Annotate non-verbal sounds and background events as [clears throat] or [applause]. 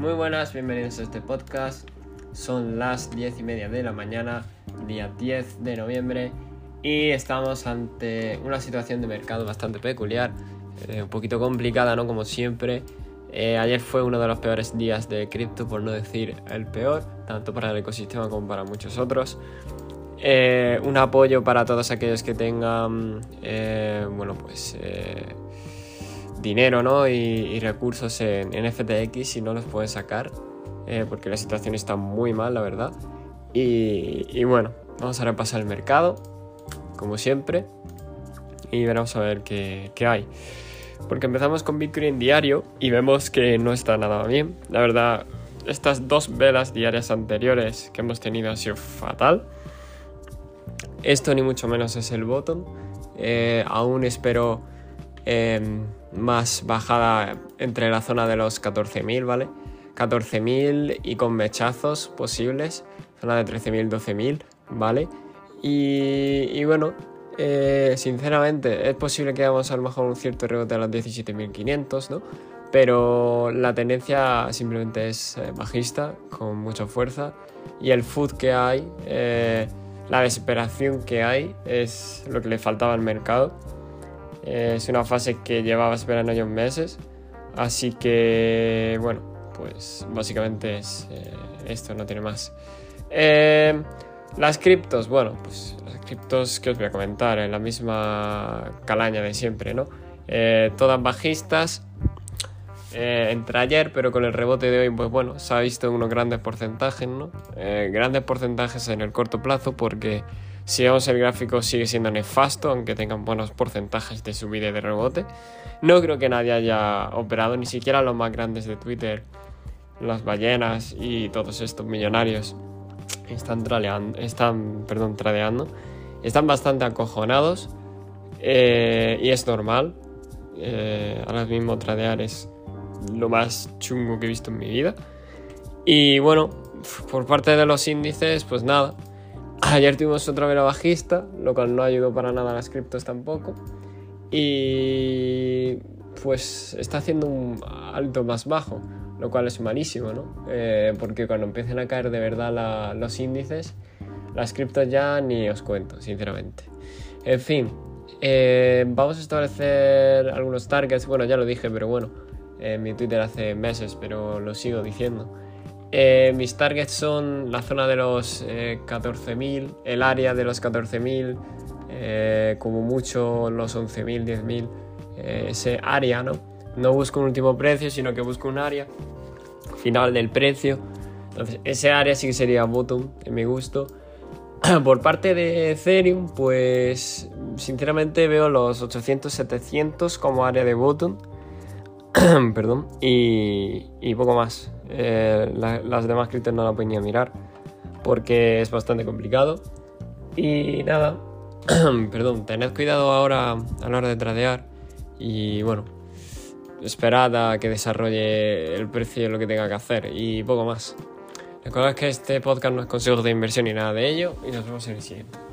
Muy buenas, bienvenidos a este podcast. Son las 10 y media de la mañana, día 10 de noviembre, y estamos ante una situación de mercado bastante peculiar, eh, un poquito complicada, ¿no? Como siempre. Eh, ayer fue uno de los peores días de cripto, por no decir el peor, tanto para el ecosistema como para muchos otros. Eh, un apoyo para todos aquellos que tengan, bueno, pues dinero ¿no? y, recursos en, FTX y no los pueden sacar eh, porque la situación está muy mal, la verdad. Y, bueno, vamos a repasar el mercado, como siempre, y veremos a ver qué, qué hay. Porque empezamos con Bitcoin diario y vemos que no está nada bien. La verdad, estas dos velas diarias anteriores que hemos tenido han sido fatal. Esto ni mucho menos es el bottom. Eh, aún espero Em, más bajada entre la zona de los 14.000, ¿vale? 14.000 y con mechazos posibles, zona de 13.000, 12.000, ¿vale? Y, bueno, eh, sinceramente es posible que hagamos a lo mejor un cierto rebote a los 17.500, ¿no? Pero la tendencia simplemente es eh, bajista, con mucha fuerza, y el food que hay, eh, la desesperación que hay, es lo que le faltaba al mercado es una fase que llevaba esperando ya meses. Así que, bueno, pues básicamente es eh, esto, no tiene más. Eh, las criptos, bueno, pues las criptos que os voy a comentar en la misma calaña de siempre, ¿no? Eh, todas bajistas. entre ayer, pero con el rebote de hoy, pues bueno, se ha visto unos grandes porcentajes, ¿no? grandes porcentajes en el corto plazo porque si vemos el gráfico sigue siendo nefasto, aunque tengan buenos porcentajes de subida y de rebote. No creo que nadie haya operado, ni siquiera los más grandes de Twitter, las ballenas y todos estos millonarios están, están perdón, tradeando. Están bastante acojonados eh, y es normal. Eh, ahora mismo tradear es lo más chungo que he visto en mi vida. Y bueno, por parte de los índices, pues nada, Ayer tuvimos otra vela bajista, lo cual no ayudó para nada a las criptos tampoco. Y pues está haciendo un alto más bajo, lo cual es malísimo, ¿no? Eh, porque cuando empiecen a caer de verdad los índices, las criptos ya ni os cuento, sinceramente. En fin, eh, vamos a establecer algunos targets. Bueno, ya lo dije, pero bueno, en mi Twitter hace meses, pero lo sigo diciendo. Eh, mis targets son la zona de los 14.000, eh, el área de los 14.000, eh, como mucho los 11.000, 10.000, ese área, ¿no? No busco un último precio, sino que busco un área final del precio. Entonces, ese área sí que sería bottom, en mi gusto. [clears throat] Por parte de Ethereum, pues sinceramente veo los 800-700 como área de bottom. [clears throat] Perdón, y poco más. Eh, las demás criptos no la pueden ni a mirar porque es bastante complicado. Y nada, [clears throat] perdón, tened cuidado ahora a la hora de tradear y bueno, esperad a que desarrolle el precio lo que tenga que hacer y poco más. Recordad que este podcast no es consejo de inversión ni nada de ello y nos vemos en el siguiente.